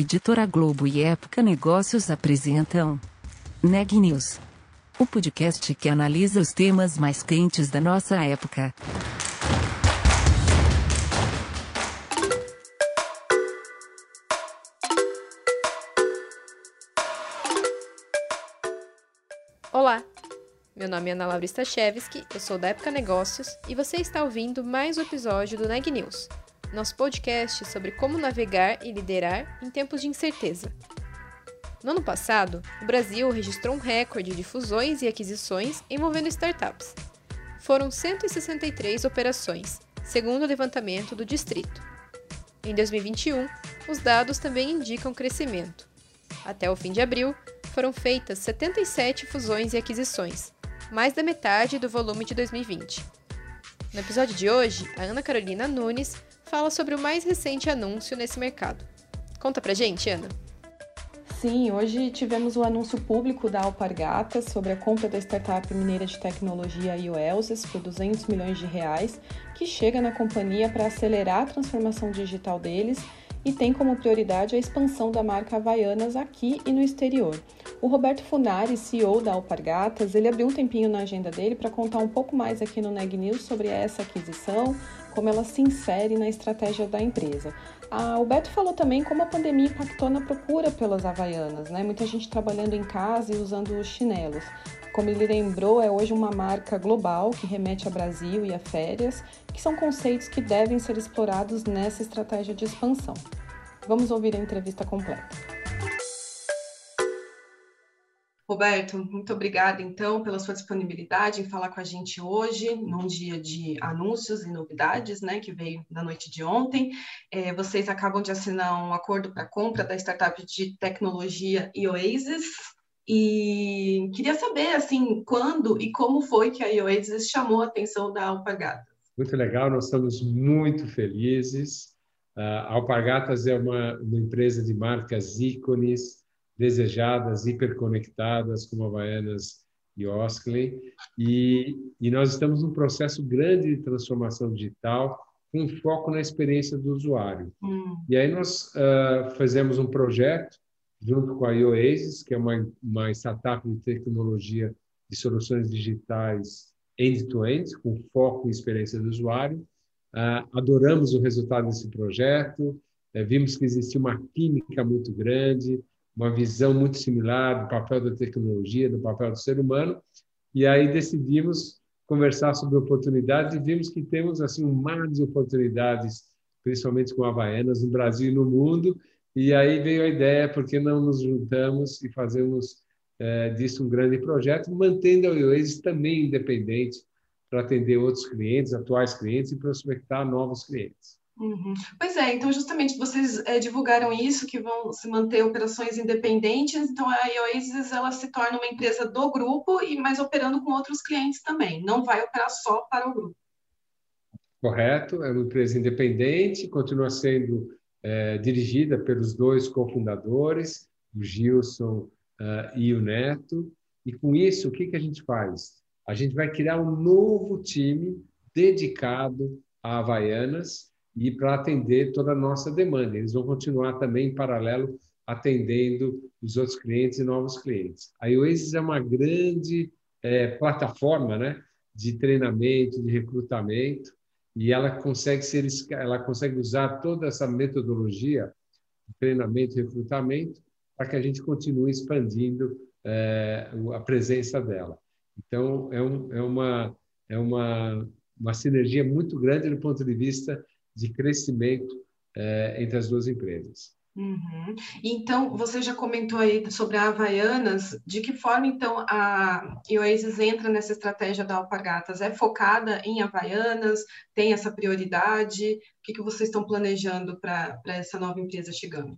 Editora Globo e Época Negócios apresentam Neg News, o podcast que analisa os temas mais quentes da nossa época. Olá, meu nome é Ana Laura Stachewski, eu sou da Época Negócios e você está ouvindo mais um episódio do Neg News, nosso podcast sobre como navegar e liderar em tempos de incerteza. No ano passado, o Brasil registrou um recorde de fusões e aquisições envolvendo startups. Foram 163 operações, segundo o levantamento do Distrito. Em 2021, os dados também indicam crescimento. Até o fim de abril, foram feitas 77 fusões e aquisições, mais da metade do volume de 2020. No episódio de hoje, a Ana Carolina Nunes fala sobre o mais recente anúncio nesse mercado. Conta pra gente, Ana. Sim, hoje tivemos o anúncio público da Alpargatas sobre a compra da startup mineira de tecnologia IOELSES por 200 milhões de reais, que chega na companhia para acelerar a transformação digital deles e tem como prioridade a expansão da marca Havaianas aqui e no exterior. O Roberto Funari, CEO da Alpargatas, ele abriu um tempinho na agenda dele para contar um pouco mais aqui no Neg News sobre essa aquisição, como ela se insere na estratégia da empresa. Ah, o Beto falou também como a pandemia impactou na procura pelas havaianas, né? Muita gente trabalhando em casa e usando os chinelos. Como ele lembrou, é hoje uma marca global que remete a Brasil e a férias, que são conceitos que devem ser explorados nessa estratégia de expansão. Vamos ouvir a entrevista completa. Roberto, muito obrigada então pela sua disponibilidade em falar com a gente hoje, num dia de anúncios e novidades, né, que veio na noite de ontem. É, vocês acabam de assinar um acordo para compra da startup de tecnologia Oasis. E queria saber, assim, quando e como foi que a Oasis chamou a atenção da Alpagatas? Muito legal, nós estamos muito felizes. A Alpargatas é uma, uma empresa de marcas ícones, desejadas, hiperconectadas, como Havaianas e Oskley, e, e nós estamos num processo grande de transformação digital com foco na experiência do usuário. Hum. E aí nós uh, fizemos um projeto junto com a Oasis, que é uma, uma startup de tecnologia de soluções digitais end-to-end, -end, com foco em experiência do usuário. Uh, adoramos o resultado desse projeto, uh, vimos que existia uma química muito grande, uma visão muito similar do papel da tecnologia, do papel do ser humano, e aí decidimos conversar sobre oportunidades e vimos que temos assim um mar de oportunidades, principalmente com Havaianas no Brasil e no mundo, e aí veio a ideia, por que não nos juntamos e fazemos é, disso um grande projeto, mantendo a Oasis também independente para atender outros clientes, atuais clientes e prospectar novos clientes. Uhum. Pois é, então justamente vocês é, divulgaram isso, que vão se manter operações independentes, então a Oasis ela se torna uma empresa do grupo, e mas operando com outros clientes também, não vai operar só para o grupo. Correto, é uma empresa independente, continua sendo é, dirigida pelos dois cofundadores, o Gilson uh, e o Neto, e com isso, o que, que a gente faz? A gente vai criar um novo time dedicado a Havaianas, e para atender toda a nossa demanda. Eles vão continuar também em paralelo atendendo os outros clientes e novos clientes. A Oasis é uma grande é, plataforma, né, de treinamento, de recrutamento, e ela consegue ser, ela consegue usar toda essa metodologia de treinamento e recrutamento para que a gente continue expandindo é, a presença dela. Então é, um, é uma é uma uma sinergia muito grande do ponto de vista de crescimento é, entre as duas empresas. Uhum. Então, você já comentou aí sobre a Havaianas, de que forma, então, a Oasis entra nessa estratégia da Alpargatas? É focada em Havaianas? Tem essa prioridade? O que, que vocês estão planejando para essa nova empresa chegando?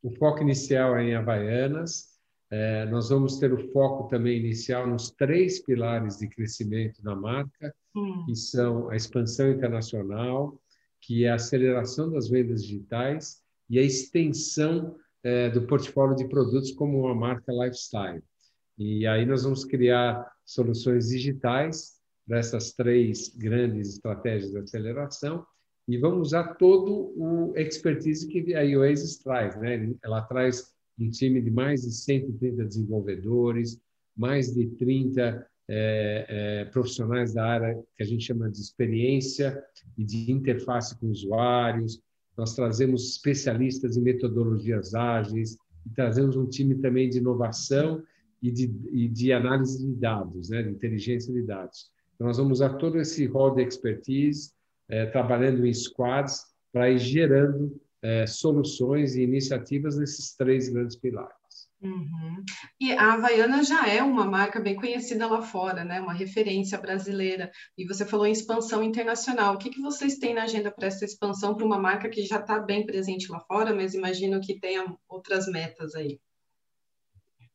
O foco inicial é em Havaianas. É, nós vamos ter o foco também inicial nos três pilares de crescimento da marca, hum. que são a expansão internacional, que é a aceleração das vendas digitais e a extensão é, do portfólio de produtos como uma marca lifestyle. E aí nós vamos criar soluções digitais dessas três grandes estratégias de aceleração e vamos usar todo o expertise que a Oasis traz. Né? Ela traz um time de mais de 130 desenvolvedores, mais de 30 é, é, profissionais da área que a gente chama de experiência e de interface com usuários. Nós trazemos especialistas em metodologias ágeis e trazemos um time também de inovação e de, e de análise de dados, né, de inteligência de dados. Então, nós vamos usar todo esse rol de expertise, é, trabalhando em squads, para ir gerando é, soluções e iniciativas nesses três grandes pilares. Uhum. E a Havaiana já é uma marca bem conhecida lá fora, né? uma referência brasileira. E você falou em expansão internacional. O que, que vocês têm na agenda para essa expansão para uma marca que já está bem presente lá fora, mas imagino que tenha outras metas aí?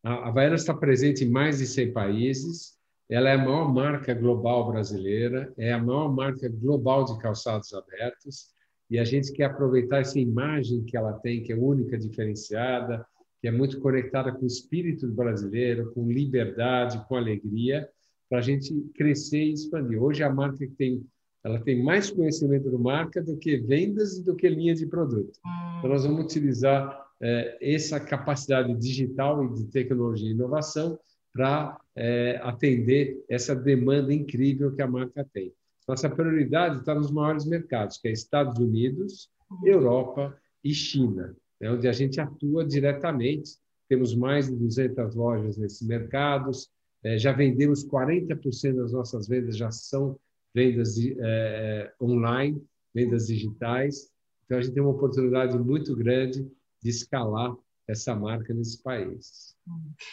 A Havaiana está presente em mais de 100 países. Ela é a maior marca global brasileira, é a maior marca global de calçados abertos. E a gente quer aproveitar essa imagem que ela tem, que é única, diferenciada, que é muito conectada com o espírito brasileiro, com liberdade, com alegria, para a gente crescer e expandir. Hoje a marca tem ela tem mais conhecimento do marca do que vendas e do que linha de produto. Então nós vamos utilizar é, essa capacidade digital e de tecnologia e inovação para é, atender essa demanda incrível que a marca tem. Nossa prioridade está nos maiores mercados, que é Estados Unidos, Europa e China né, onde a gente atua diretamente. Temos mais de 200 lojas nesses mercados, é, já vendemos 40% das nossas vendas já são vendas é, online, vendas digitais. Então, a gente tem uma oportunidade muito grande de escalar essa marca nesse país.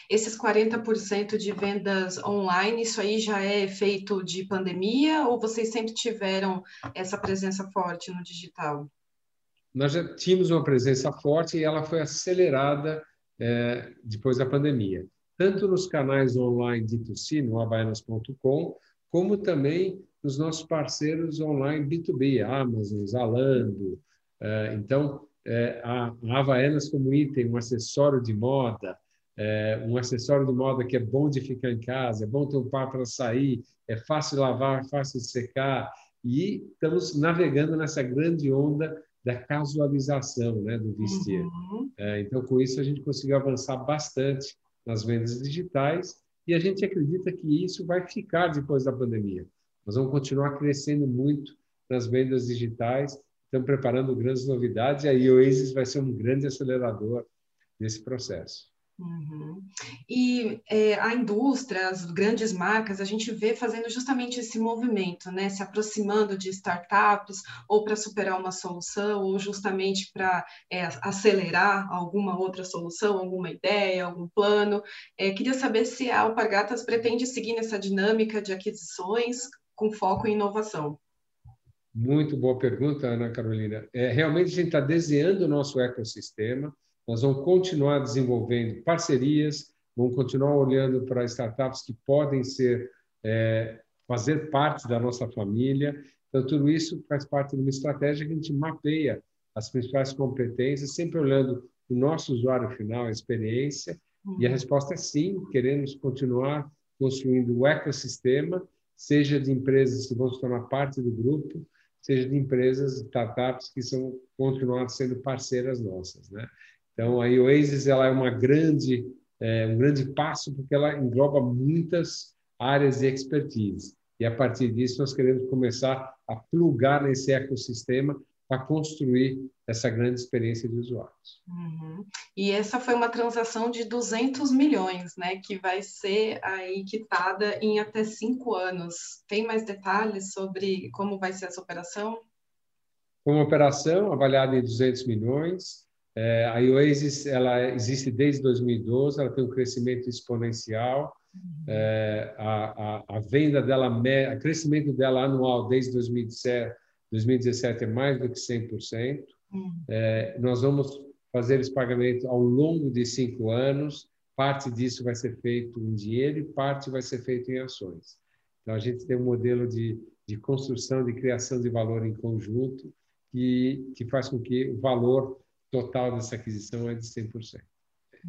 Esses 40% de vendas online, isso aí já é efeito de pandemia ou vocês sempre tiveram essa presença forte no digital? Nós já tínhamos uma presença forte e ela foi acelerada é, depois da pandemia, tanto nos canais online de C, no abaianas.com, como também nos nossos parceiros online B2B, Amazon, Zalando. É, então, é, a, a Havaianas como item, um acessório de moda, é, um acessório de moda que é bom de ficar em casa, é bom ter um par para sair, é fácil lavar, fácil de secar, e estamos navegando nessa grande onda da casualização né, do vestir. Uhum. É, então, com isso, a gente conseguiu avançar bastante nas vendas digitais e a gente acredita que isso vai ficar depois da pandemia. Nós vamos continuar crescendo muito nas vendas digitais, estamos preparando grandes novidades e a Oasis vai ser um grande acelerador nesse processo. Uhum. E é, a indústria, as grandes marcas, a gente vê fazendo justamente esse movimento, né? Se aproximando de startups, ou para superar uma solução, ou justamente para é, acelerar alguma outra solução, alguma ideia, algum plano. É, queria saber se a Alpargatas pretende seguir nessa dinâmica de aquisições com foco em inovação. Muito boa pergunta, Ana Carolina. É, realmente a gente está desenhando o nosso ecossistema nós vamos continuar desenvolvendo parcerias, vamos continuar olhando para startups que podem ser é, fazer parte da nossa família. Então, tudo isso faz parte de uma estratégia que a gente mapeia as principais competências, sempre olhando o nosso usuário final, a experiência. Uhum. E a resposta é sim, queremos continuar construindo o ecossistema, seja de empresas que vão se tornar parte do grupo, seja de empresas, startups que são continuar sendo parceiras nossas, né? Então, a Oasis ela é uma grande, é, um grande passo porque ela engloba muitas áreas de expertise. E a partir disso nós queremos começar a plugar nesse ecossistema para construir essa grande experiência de usuários. Uhum. E essa foi uma transação de 200 milhões, né, que vai ser aí quitada em até cinco anos. Tem mais detalhes sobre como vai ser essa operação? Uma operação avaliada em 200 milhões, é, a Oasis ela existe desde 2012, ela tem um crescimento exponencial. É, a, a, a, venda dela, o crescimento dela anual desde 2017, 2017 é mais do que 100%. É, nós vamos fazer esse pagamento ao longo de cinco anos. Parte disso vai ser feito em dinheiro e parte vai ser feito em ações. Então, a gente tem um modelo de, de construção, de criação de valor em conjunto, que, que faz com que o valor total dessa aquisição é de 100%,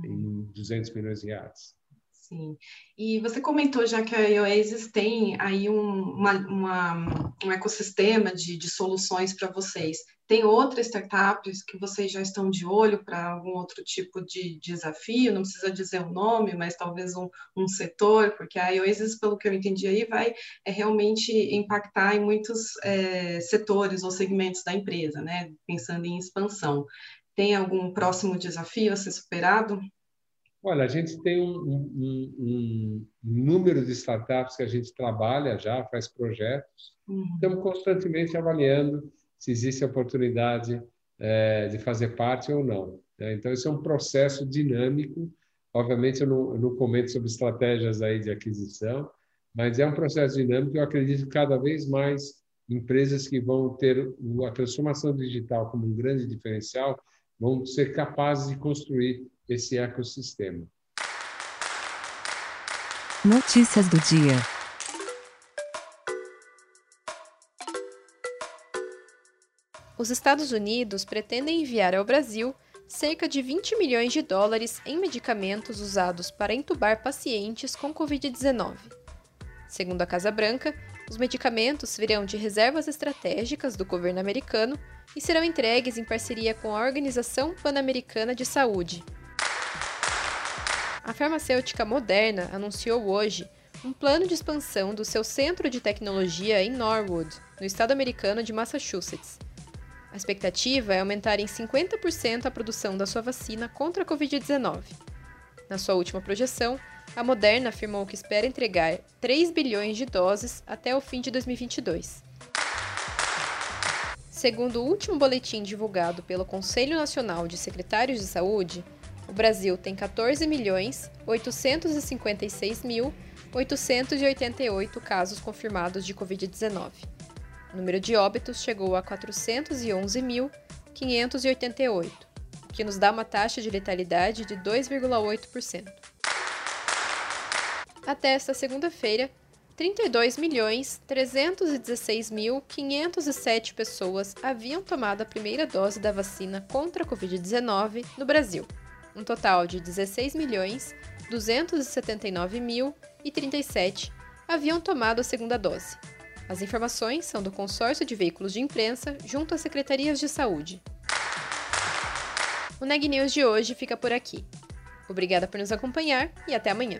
em 200 milhões de reais. Sim. E você comentou já que a Oasis tem aí um, uma, uma, um ecossistema de, de soluções para vocês. Tem outras startups que vocês já estão de olho para algum outro tipo de desafio? Não precisa dizer o nome, mas talvez um, um setor, porque a Oasis, pelo que eu entendi aí, vai é, realmente impactar em muitos é, setores ou segmentos da empresa, né? Pensando em expansão. Tem algum próximo desafio a ser superado? Olha, a gente tem um, um, um, número de startups que a gente trabalha já, faz projetos. Uhum. Estamos constantemente avaliando se existe oportunidade é, de fazer parte ou não. Né? Então, isso é um processo dinâmico. Obviamente, eu não, eu não comento sobre estratégias aí de aquisição, mas é um processo dinâmico. Eu acredito que cada vez mais empresas que vão ter a transformação digital como um grande diferencial vão ser capazes de construir esse ecossistema. Notícias do dia. Os Estados Unidos pretendem enviar ao Brasil cerca de 20 milhões de dólares em medicamentos usados para entubar pacientes com Covid-19. Segundo a Casa Branca, os medicamentos virão de reservas estratégicas do governo americano e serão entregues em parceria com a Organização Pan-Americana de Saúde, a farmacêutica Moderna anunciou hoje um plano de expansão do seu centro de tecnologia em Norwood, no estado americano de Massachusetts. A expectativa é aumentar em 50% a produção da sua vacina contra a Covid-19. Na sua última projeção, a Moderna afirmou que espera entregar 3 bilhões de doses até o fim de 2022. Segundo o último boletim divulgado pelo Conselho Nacional de Secretários de Saúde, o Brasil tem 14 milhões 856 mil 888 casos confirmados de Covid-19. O número de óbitos chegou a 411.588, o que nos dá uma taxa de letalidade de 2,8%. Até esta segunda-feira, 32.316.507 pessoas haviam tomado a primeira dose da vacina contra a Covid-19 no Brasil um total de 16 milhões 279 mil e 37 haviam tomado a segunda dose. As informações são do consórcio de veículos de imprensa junto às secretarias de saúde. O Neg News de hoje fica por aqui. Obrigada por nos acompanhar e até amanhã.